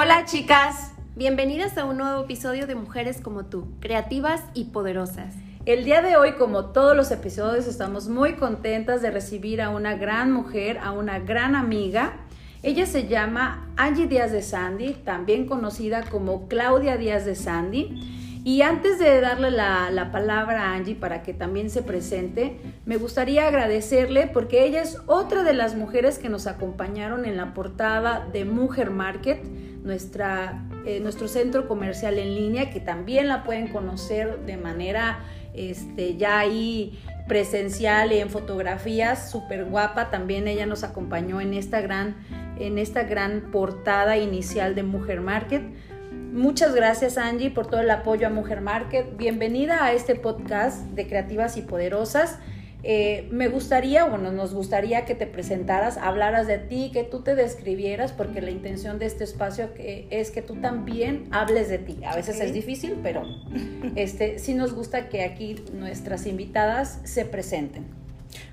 Hola chicas, bienvenidas a un nuevo episodio de Mujeres como tú, creativas y poderosas. El día de hoy, como todos los episodios, estamos muy contentas de recibir a una gran mujer, a una gran amiga. Ella se llama Angie Díaz de Sandy, también conocida como Claudia Díaz de Sandy. Y antes de darle la, palabra a Angie para que también se presente, me gustaría agradecerle porque ella es otra de las mujeres que nos acompañaron en la portada de Mujer Market, eh, nuestro centro comercial en línea, que también la pueden conocer de manera este, ya ahí presencial y en fotografías, súper guapa. También ella nos acompañó en esta gran, en esta gran portada inicial de Mujer Market. Muchas gracias Angie por todo el apoyo a Mujer Market. Bienvenida a este podcast de Creativas y Poderosas. Eh, me gustaría, bueno, nos gustaría que te presentaras, hablaras de ti, que tú te describieras, porque la intención de este espacio es que tú también hables de ti. A veces es difícil, pero este, sí nos gusta que aquí nuestras invitadas se presenten.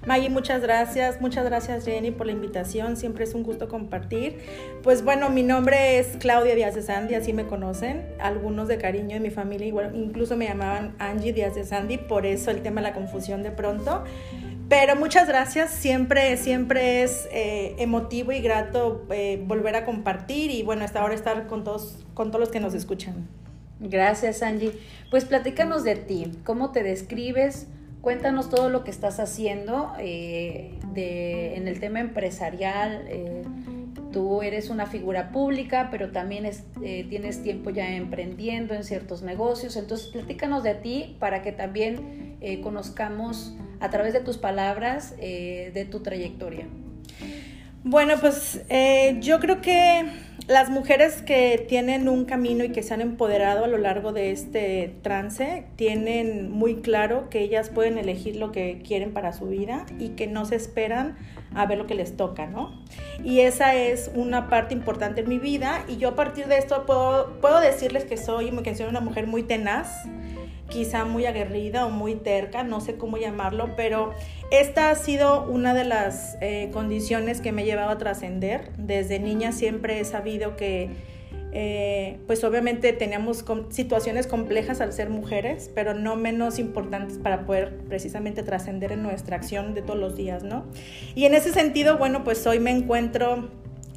Maggie, muchas gracias, muchas gracias Jenny por la invitación, siempre es un gusto compartir. Pues bueno, mi nombre es Claudia Díaz de Sandy, así me conocen, algunos de cariño en mi familia, incluso me llamaban Angie Díaz de Sandy, por eso el tema de la confusión de pronto. Pero muchas gracias, siempre, siempre es eh, emotivo y grato eh, volver a compartir y bueno, hasta ahora estar con todos, con todos los que nos escuchan. Gracias Angie. Pues platícanos de ti, ¿cómo te describes? Cuéntanos todo lo que estás haciendo eh, en el tema empresarial. Eh, tú eres una figura pública, pero también eh, tienes tiempo ya emprendiendo en ciertos negocios. Entonces, platícanos de ti para que también conozcamos a través de tus palabras de tu trayectoria. Bueno, pues yo creo que las mujeres que tienen un camino y que se han empoderado a lo largo de este trance tienen muy claro que ellas pueden elegir lo que quieren para su vida y que no se esperan a ver lo que les toca, ¿no? Y esa es una parte importante en mi vida y yo a partir de esto puedo, puedo decirles que soy, que soy una mujer muy tenaz, quizá muy aguerrida o muy terca, no sé cómo llamarlo, pero esta ha sido una de las eh, condiciones que me ha llevado a trascender. Desde niña siempre he sabido que, eh, pues obviamente teníamos situaciones complejas al ser mujeres, pero no menos importantes para poder precisamente trascender en nuestra acción de todos los días, ¿no? Y en ese sentido, bueno, pues hoy me encuentro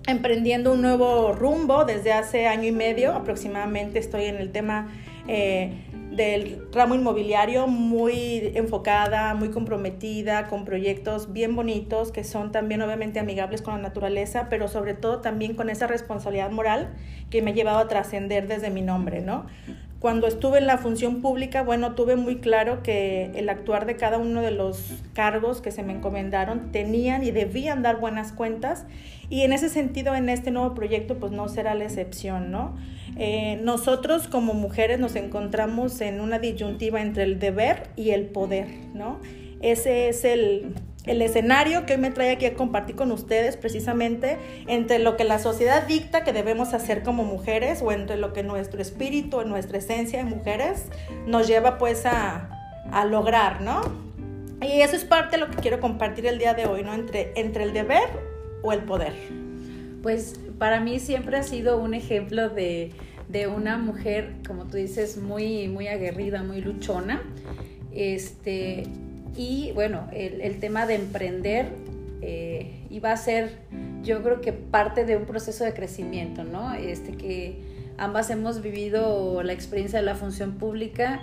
emprendiendo un nuevo rumbo desde hace año y medio aproximadamente estoy en el tema eh, del ramo inmobiliario muy enfocada, muy comprometida, con proyectos bien bonitos que son también obviamente amigables con la naturaleza, pero sobre todo también con esa responsabilidad moral que me ha llevado a trascender desde mi nombre, ¿no? Cuando estuve en la función pública, bueno, tuve muy claro que el actuar de cada uno de los cargos que se me encomendaron tenían y debían dar buenas cuentas y en ese sentido en este nuevo proyecto pues no será la excepción, ¿no? Eh, nosotros como mujeres nos encontramos en una disyuntiva entre el deber y el poder, ¿no? Ese es el, el escenario que hoy me trae aquí a compartir con ustedes precisamente entre lo que la sociedad dicta que debemos hacer como mujeres o entre lo que nuestro espíritu, nuestra esencia de mujeres nos lleva pues a, a lograr, ¿no? Y eso es parte de lo que quiero compartir el día de hoy, ¿no? Entre, entre el deber o el poder. Pues para mí siempre ha sido un ejemplo de, de una mujer, como tú dices, muy, muy aguerrida, muy luchona. Este, y bueno, el, tema de emprender eh, iba a ser, yo creo que parte de un proceso de crecimiento, ¿no? Este, que ambas hemos vivido la experiencia de la función pública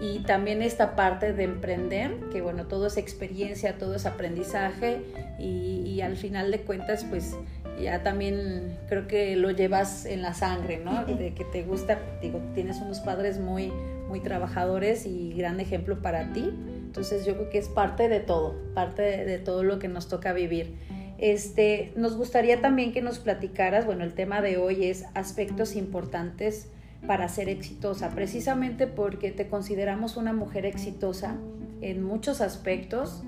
y también esta parte de emprender, que bueno, todo es experiencia, todo es aprendizaje y, y al final de cuentas, pues ya también creo que lo llevas en la sangre, ¿no? De que te gusta, digo, tienes unos padres muy, muy trabajadores y gran ejemplo para ti. Entonces yo creo que es parte de todo, parte de, todo lo que nos toca vivir. Este, nos gustaría también que nos platicaras, bueno, el tema de hoy es aspectos importantes para ser exitosa, precisamente porque te consideramos una mujer exitosa en muchos aspectos,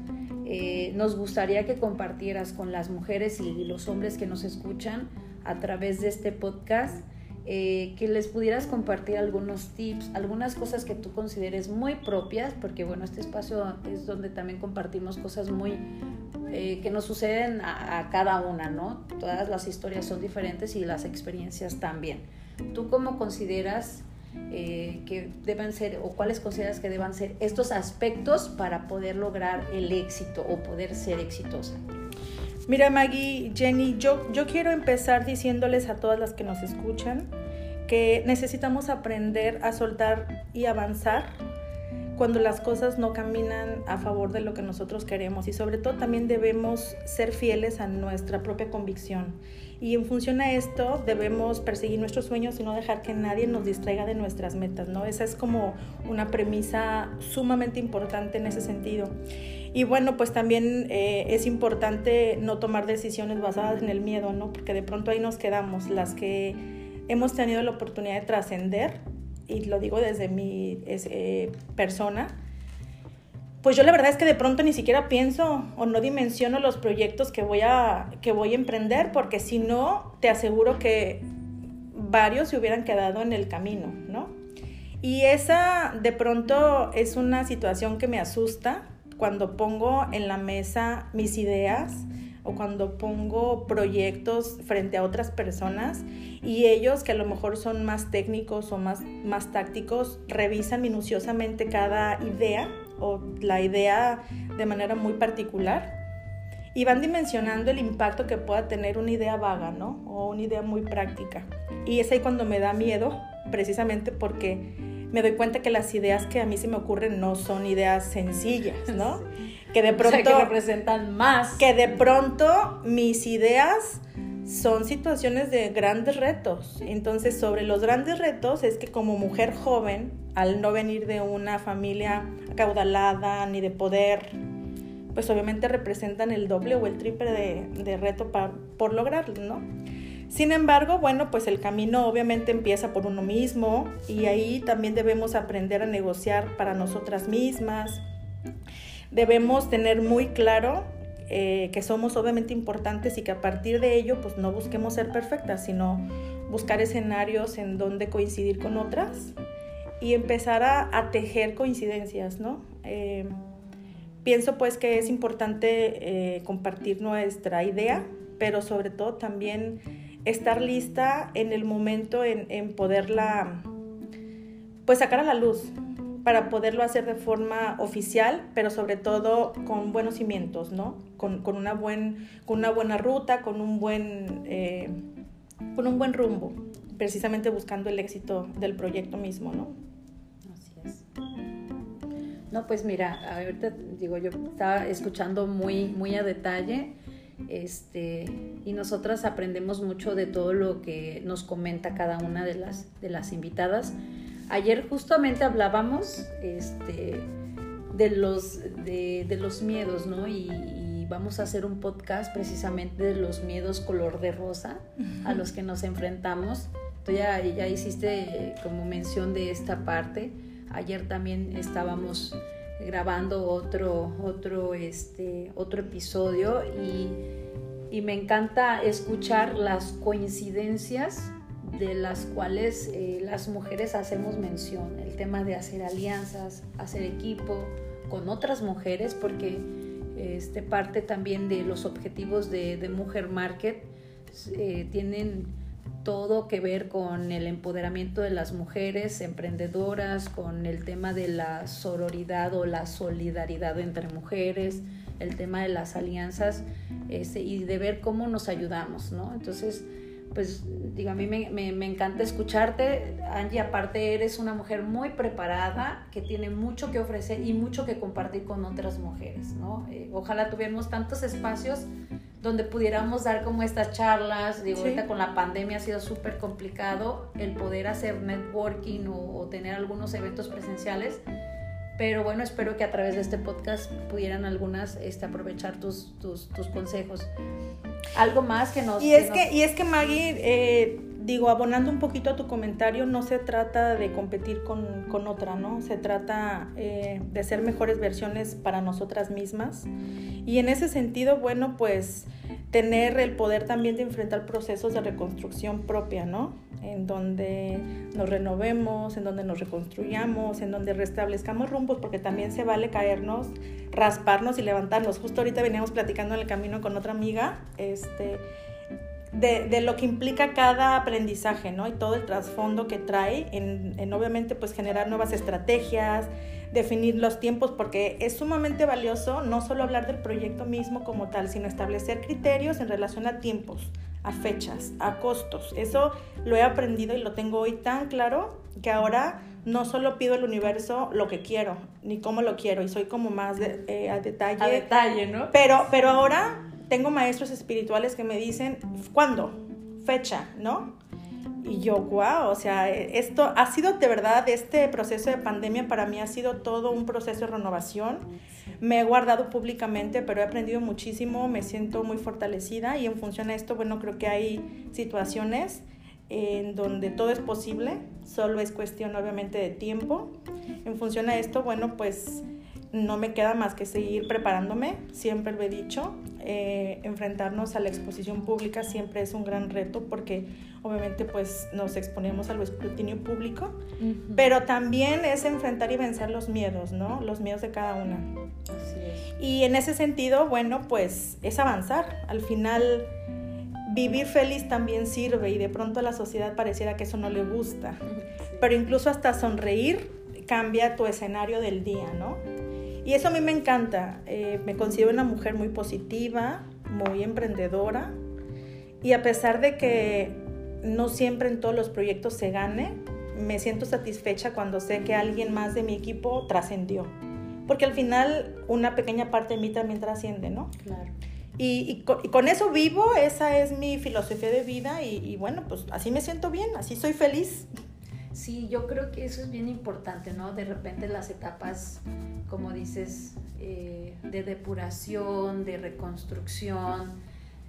eh, nos gustaría que compartieras con las mujeres y los hombres que nos escuchan a través de este podcast, eh, que les pudieras compartir algunos tips, algunas cosas que tú consideres muy propias, porque bueno, este espacio es donde también compartimos cosas muy, eh, que nos suceden a, cada una, ¿no? Todas las historias son diferentes y las experiencias también. ¿Tú cómo consideras eh, que deben ser o cuáles consideras que deban ser estos aspectos para poder lograr el éxito o poder ser exitosa? Mira Maggie, Jenny, yo, yo quiero empezar diciéndoles a todas las que nos escuchan que necesitamos aprender a soltar y avanzar cuando las cosas no caminan a favor de lo que nosotros queremos y sobre todo también debemos ser fieles a nuestra propia convicción. Y en función a esto debemos perseguir nuestros sueños y no dejar que nadie nos distraiga de nuestras metas, ¿no? Esa es como una premisa sumamente importante en ese sentido. Y bueno, pues también eh, es importante no tomar decisiones basadas en el miedo, ¿no? Porque de pronto ahí nos quedamos, las que hemos tenido la oportunidad de trascender y lo digo desde mi eh, persona, pues yo la verdad es que de pronto ni siquiera pienso o no dimensiono los proyectos que voy a, que voy a emprender, porque si no, te aseguro que varios se hubieran quedado en el camino, ¿no? Y esa de pronto es una situación que me asusta cuando pongo en la mesa mis ideas, o cuando pongo proyectos frente a otras personas y ellos que a lo mejor son más técnicos o más, más tácticos revisan minuciosamente cada idea o la idea de manera muy particular y van dimensionando el impacto que pueda tener una idea vaga, ¿no? O una idea muy práctica. Y es ahí cuando me da miedo, precisamente porque me doy cuenta que las ideas que a mí se me ocurren no son ideas sencillas, ¿no? Que de pronto... que representan más. Que de pronto mis ideas son situaciones de grandes retos. Entonces, sobre los grandes retos es que como mujer joven, al no venir de una familia acaudalada ni de poder, pues obviamente representan el doble o el triple de, de reto para, por lograrlo, ¿no? Sin embargo, bueno, pues el camino obviamente empieza por uno mismo y ahí también debemos aprender a negociar para nosotras mismas, debemos tener muy claro eh, que somos obviamente importantes y que a partir de ello pues no busquemos ser perfectas, sino buscar escenarios en donde coincidir con otras y empezar a, tejer coincidencias, ¿no? Eh, pienso pues que es importante eh, compartir nuestra idea, pero sobre todo también estar lista en el momento en, en poderla pues sacar a la luz, para poderlo hacer de forma oficial, pero sobre todo con buenos cimientos, ¿no? Con, una, buen, con una buena ruta, con un buen, eh, con un buen rumbo, precisamente buscando el éxito del proyecto mismo, ¿no? Así es. No, pues mira, ahorita digo, yo estaba escuchando muy, muy a detalle este, y nosotras aprendemos mucho de todo lo que nos comenta cada una de las, de las invitadas. Ayer justamente hablábamos este, de, los, de, los miedos, ¿no? Y, vamos a hacer un podcast precisamente de los miedos color de rosa a los que nos enfrentamos. Tú ya, ya hiciste como mención de esta parte. Ayer también estábamos grabando otro, otro, este, otro episodio y, y me encanta escuchar las coincidencias de las cuales eh, las mujeres hacemos mención, el tema de hacer alianzas, hacer equipo con otras mujeres, porque este parte también de los objetivos de, Mujer Market eh, tienen todo que ver con el empoderamiento de las mujeres emprendedoras, con el tema de la sororidad o la solidaridad entre mujeres, el tema de las alianzas este, y de ver cómo nos ayudamos, ¿no? Entonces, pues digo, a mí me, encanta escucharte. Angie, aparte eres una mujer muy preparada, que tiene mucho que ofrecer y mucho que compartir con otras mujeres, ¿no? Eh, ojalá tuviéramos tantos espacios donde pudiéramos dar como estas charlas. Digo, ahorita con la pandemia ha sido súper complicado el poder hacer networking o, tener algunos eventos presenciales. Pero bueno, espero que a través de este podcast pudieran algunas este, aprovechar tus, tus, tus consejos algo más que nos... Y es que, y es que Maggie, eh, digo, abonando un poquito a tu comentario, no se trata de competir con, con otra, ¿no? Se trata eh, de ser mejores versiones para nosotras mismas. Y en ese sentido, bueno, pues tener el poder también de enfrentar procesos de reconstrucción propia, ¿no? En donde nos renovemos, en donde nos reconstruyamos, en donde restablezcamos rumbos, porque también se vale caernos, rasparnos y levantarnos. Justo ahorita veníamos platicando en el camino con otra amiga, este, de, de, lo que implica cada aprendizaje, ¿no? Y todo el trasfondo que trae en, en, obviamente, pues generar nuevas estrategias, definir los tiempos, porque es sumamente valioso no solo hablar del proyecto mismo como tal, sino establecer criterios en relación a tiempos, a fechas, a costos. Eso lo he aprendido y lo tengo hoy tan claro que ahora no solo pido al universo lo que quiero, ni cómo lo quiero, y soy como más de, eh, a detalle. A detalle, ¿no? Pero, pero ahora tengo maestros espirituales que me dicen, ¿cuándo? Fecha, ¿no? Y yo, wow, o sea, esto ha sido de verdad, este proceso de pandemia para mí ha sido todo un proceso de renovación. Me he guardado públicamente, pero he aprendido muchísimo, me siento muy fortalecida y en función de esto, bueno, creo que hay situaciones en donde todo es posible, solo es cuestión obviamente de tiempo. En función a esto, bueno, pues no me queda más que seguir preparándome, siempre lo he dicho, eh, enfrentarnos a la exposición pública siempre es un gran reto porque obviamente pues nos exponemos al escrutinio público, pero también es enfrentar y vencer los miedos, ¿no? Los miedos de cada una. Así es. Y en ese sentido, bueno, pues es avanzar. Al final, vivir feliz también sirve y de pronto a la sociedad pareciera que eso no le gusta. Pero incluso hasta sonreír cambia tu escenario del día, ¿no? Y eso a mí me encanta. Eh, me considero una mujer muy positiva, muy emprendedora. Y a pesar de que no siempre en todos los proyectos se gane, me siento satisfecha cuando sé que alguien más de mi equipo trascendió. Porque al final una pequeña parte de mí también trasciende, ¿no? Claro. Y, y, con, y, con, eso vivo, esa es mi filosofía de vida y, y, bueno, pues así me siento bien, así soy feliz. Sí, yo creo que eso es bien importante, ¿no? De repente las etapas, como dices, eh, de depuración, de reconstrucción,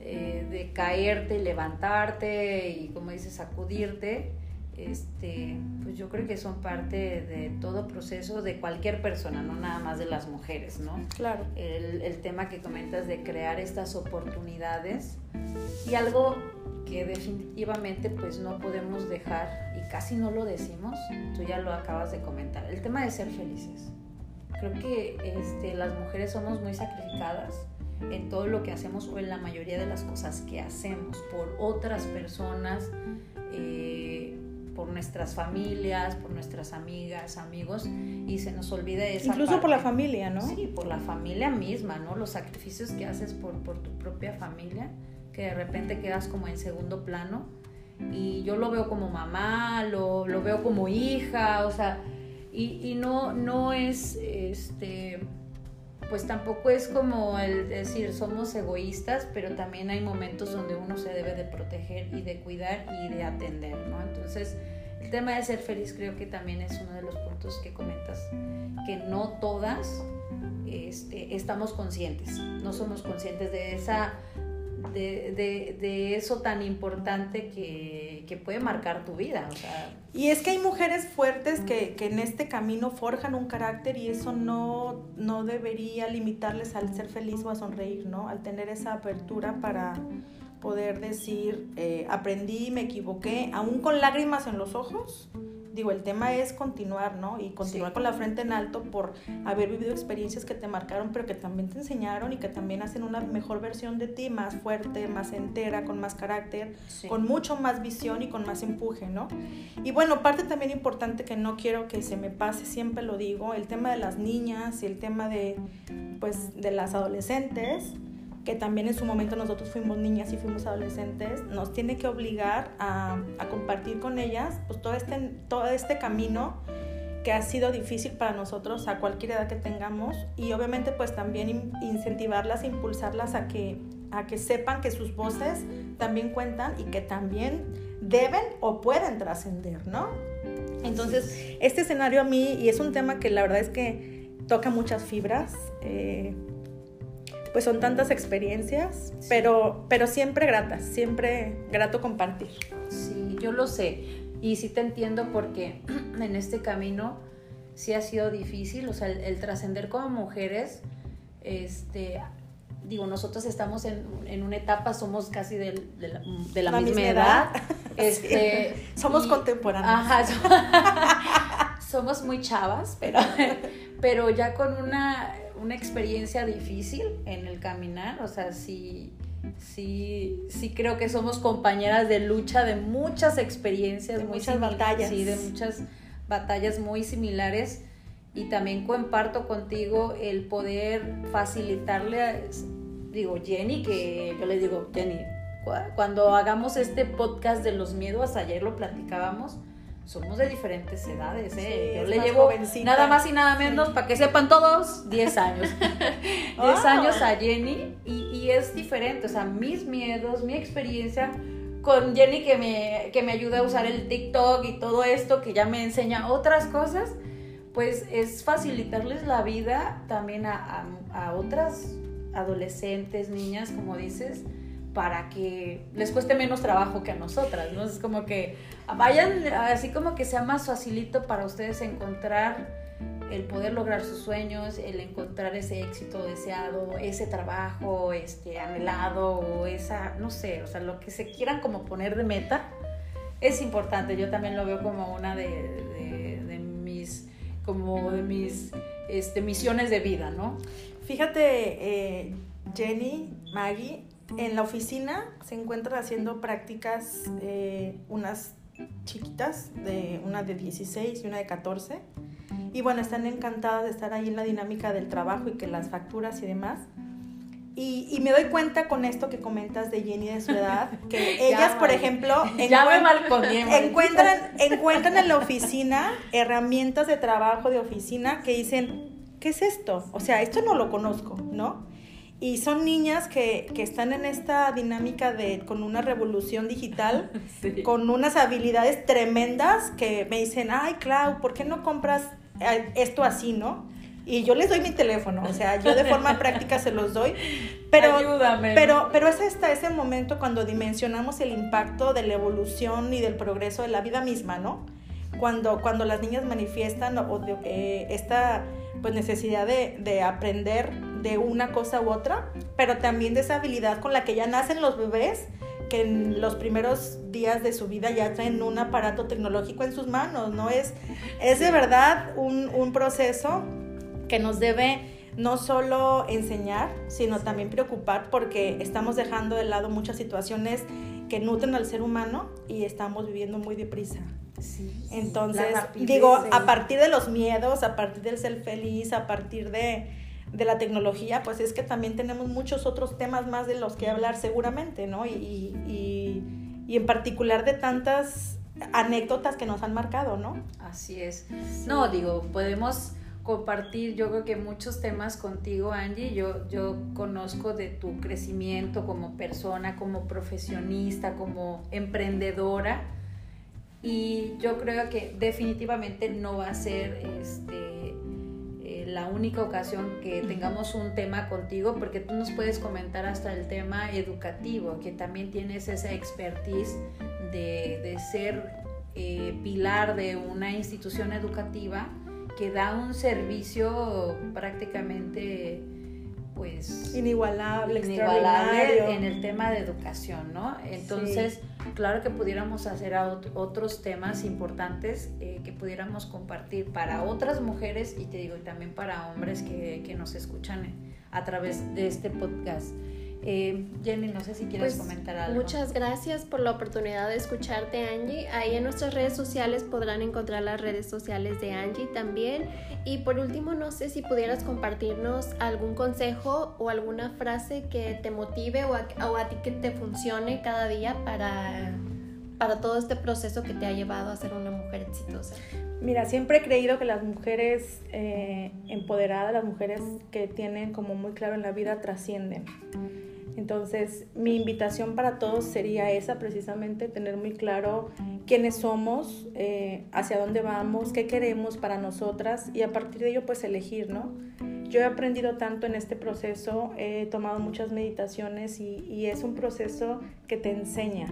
eh, de caerte y levantarte y, como dices, sacudirte, este, pues yo creo que son parte de todo proceso de cualquier persona, no nada más de las mujeres, ¿no? Claro. El, el tema que comentas de crear estas oportunidades y algo que definitivamente pues no podemos dejar y casi no lo decimos, tú ya lo acabas de comentar, el tema de ser felices. Creo que este, las mujeres somos muy sacrificadas en todo lo que hacemos o en la mayoría de las cosas que hacemos por otras personas, eh, por nuestras familias, por nuestras amigas, amigos, y se nos olvida esa Incluso parte. por la familia, ¿no? Sí, por la familia misma, ¿no? Los sacrificios que haces por, por tu propia familia, que de repente quedas como en segundo plano. Y yo lo veo como mamá, lo, lo veo como hija, o sea, y, y no, no es, este, pues tampoco es como el decir somos egoístas, pero también hay momentos donde uno se debe de proteger y de cuidar y de atender, ¿no? Entonces, el tema de ser feliz creo que también es uno de los puntos que comentas, que no todas este, estamos conscientes, no somos conscientes de esa... De, de, de eso tan importante que, que, puede marcar tu vida. Y es que hay mujeres fuertes que, que, en este camino forjan un carácter y eso no, no debería limitarles al ser feliz o a sonreír, ¿no? Al tener esa apertura para poder decir, eh, aprendí, me equivoqué, aún con lágrimas en los ojos, digo, el tema es continuar, ¿no? Y continuar sí. con la frente en alto por haber vivido experiencias que te marcaron, pero que también te enseñaron y que también hacen una mejor versión de ti, más fuerte, más entera, con más carácter, sí. con mucho más visión y con más empuje, ¿no? Y bueno, parte también importante que no quiero que se me pase, siempre lo digo, el tema de las niñas y el tema de, pues, de las adolescentes que también en su momento nosotros fuimos niñas y fuimos adolescentes, nos tiene que obligar a, a compartir con ellas pues, todo, este, todo este camino que ha sido difícil para nosotros a cualquier edad que tengamos y obviamente pues también incentivarlas, impulsarlas a que, a que sepan que sus voces también cuentan y que también deben o pueden trascender, ¿no? Entonces, este escenario a mí, y es un tema que la verdad es que toca muchas fibras, eh, pues son tantas experiencias, sí. pero, pero siempre gratas, siempre grato compartir. Sí, yo lo sé. Y sí te entiendo porque en este camino sí ha sido difícil, o sea, el, el trascender como mujeres, este, digo, nosotros estamos en, en una etapa, somos casi de, de la, misma, edad. Este, somos contemporáneos. Ajá, somos muy chavas, pero, pero ya con una, una experiencia difícil en el caminar, o sea, sí sí, sí creo que somos compañeras de lucha de muchas experiencias, de muchas batallas. Sí, de muchas batallas muy similares. Y también comparto contigo el poder facilitarle a, digo, Jenny, que yo le digo, Jenny, cuando hagamos este podcast de los miedos, ayer lo platicábamos, somos de diferentes edades, ¿eh? Yo le llevo nada más y nada menos, para que sepan todos, 10 años. 10 años a Jenny y, y, es diferente, o sea, mis miedos, mi experiencia con Jenny que me, que me ayuda a usar el TikTok y todo esto, que ya me enseña otras cosas, pues es facilitarles la vida también a, a, a otras adolescentes, niñas, como dices, para que les cueste menos trabajo que a nosotras, ¿no? Es como que vayan, así como que sea más facilito para ustedes encontrar el poder lograr sus sueños, el encontrar ese éxito deseado, ese trabajo este, anhelado o esa, no sé, o sea, lo que se quieran como poner de meta, es importante. Yo también lo veo como una de, de, mis, como de mis este, misiones de vida, ¿no? Fíjate, eh, Jenny, Maggie, en la oficina se encuentran haciendo prácticas eh, unas chiquitas, de una de 16 y una de 14. Y bueno, están encantadas de estar ahí en la dinámica del trabajo y que las facturas y demás. Y, me doy cuenta con esto que comentas de Jenny de su edad, que ellas, por ejemplo, encuentran, encuentran en la oficina herramientas de trabajo de oficina que dicen, ¿qué es esto? O sea, esto no lo conozco, ¿no? Y son niñas que, que, están en esta dinámica de con una revolución digital, con unas habilidades tremendas que me dicen, ay, Clau, ¿por qué no compras eh, esto así, no? Y yo les doy mi teléfono, o sea, yo de forma práctica se los doy. Pero, Ayúdame. Pero, pero es hasta ese momento cuando dimensionamos el impacto de la evolución y del progreso de la vida misma, ¿no? Cuando, cuando las niñas manifiestan o eh, esta pues, necesidad de, de aprender de una cosa u otra, pero también de esa habilidad con la que ya nacen los bebés, que en los primeros días de su vida ya traen un aparato tecnológico en sus manos, ¿no? Es, es de verdad un, un proceso que nos debe no solo enseñar, sino también preocupar porque estamos dejando de lado muchas situaciones que nutren al ser humano y estamos viviendo muy deprisa. Sí, Entonces, digo, a partir de los miedos, a partir del ser feliz, a partir de, de la tecnología, pues es que también tenemos muchos otros temas más de los que hablar seguramente, ¿no? Y, y, y en particular de tantas anécdotas que nos han marcado, ¿no? Así es. No, digo, podemos compartir yo creo que muchos temas contigo, Angie. Yo, yo conozco de tu crecimiento como persona, como profesionista, como emprendedora. Y yo creo que definitivamente no va a ser este, la única ocasión que tengamos un tema contigo, porque tú nos puedes comentar hasta el tema educativo, que también tienes esa expertise de, ser eh, pilar de una institución educativa que da un servicio prácticamente pues inigualable, inigualable en el tema de educación, ¿no? Entonces, claro que pudiéramos hacer otros temas importantes eh, que pudiéramos compartir para otras mujeres y te digo, también para hombres que, que nos escuchan a través de este podcast. Eh, Jenny, no sé si quieres pues, comentar algo. Muchas gracias por la oportunidad de escucharte, Angie. Ahí en nuestras redes sociales podrán encontrar las redes sociales de Angie también. Y por último, no sé si pudieras compartirnos algún consejo o alguna frase que te motive o a, ti que te funcione cada día para, para todo este proceso que te ha llevado a ser una mujer exitosa. Mira, siempre he creído que las mujeres eh, empoderadas, las mujeres que tienen como muy claro en la vida, trascienden. Entonces, mi invitación para todos sería esa, precisamente, tener muy claro quiénes somos, eh, hacia dónde vamos, qué queremos para nosotras y a partir de ello, pues elegir, ¿no? Yo he aprendido tanto en este proceso, he tomado muchas meditaciones y, es un proceso que te enseña.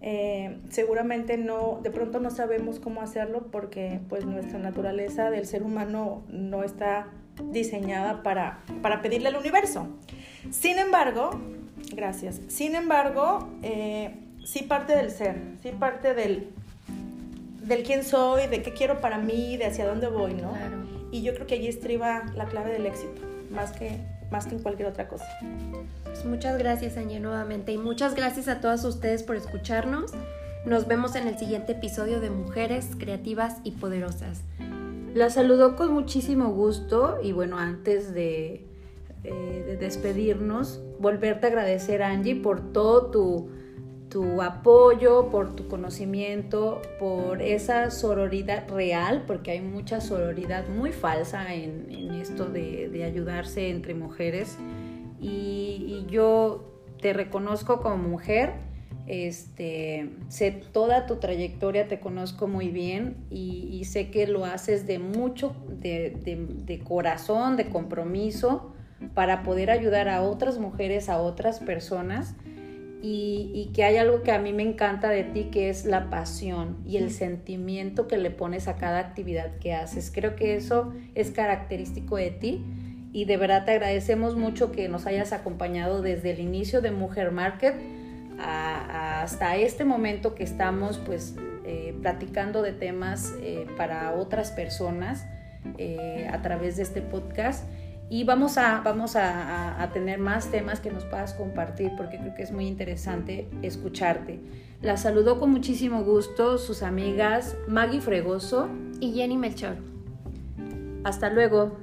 Eh, seguramente no, de pronto no sabemos cómo hacerlo porque pues nuestra naturaleza del ser humano no está diseñada para, para pedirle al universo. Sin embargo, gracias. Sin embargo, eh, sí parte del ser, sí parte del, del quién soy, de qué quiero para mí, de hacia dónde voy, ¿no? Claro. Y yo creo que allí estriba la clave del éxito, más que, más que en cualquier otra cosa. Pues muchas gracias, Angie, nuevamente. Y muchas gracias a todas ustedes por escucharnos. Nos vemos en el siguiente episodio de Mujeres Creativas y Poderosas. La saludó con muchísimo gusto y bueno, antes de, eh, de despedirnos, volverte a agradecer, Angie, por todo tu, tu apoyo, por tu conocimiento, por esa sororidad real, porque hay mucha sororidad muy falsa en, esto de, ayudarse entre mujeres. Y, yo te reconozco como mujer, este, sé toda tu trayectoria, te conozco muy bien y, sé que lo haces de mucho, de corazón, de compromiso para poder ayudar a otras mujeres, a otras personas. Y, y, que hay algo que a mí me encanta de ti, que es la pasión y el sentimiento que le pones a cada actividad que haces. Creo que eso es característico de ti y de verdad te agradecemos mucho que nos hayas acompañado desde el inicio de Mujer Market a, a hasta este momento que estamos pues eh, platicando de temas eh, para otras personas eh, a través de este podcast y vamos a, vamos a, a, tener más temas que nos puedas compartir porque creo que es muy interesante escucharte. La saludo con muchísimo gusto sus amigas Maggie Fregoso y Jenny Melchor. Hasta luego.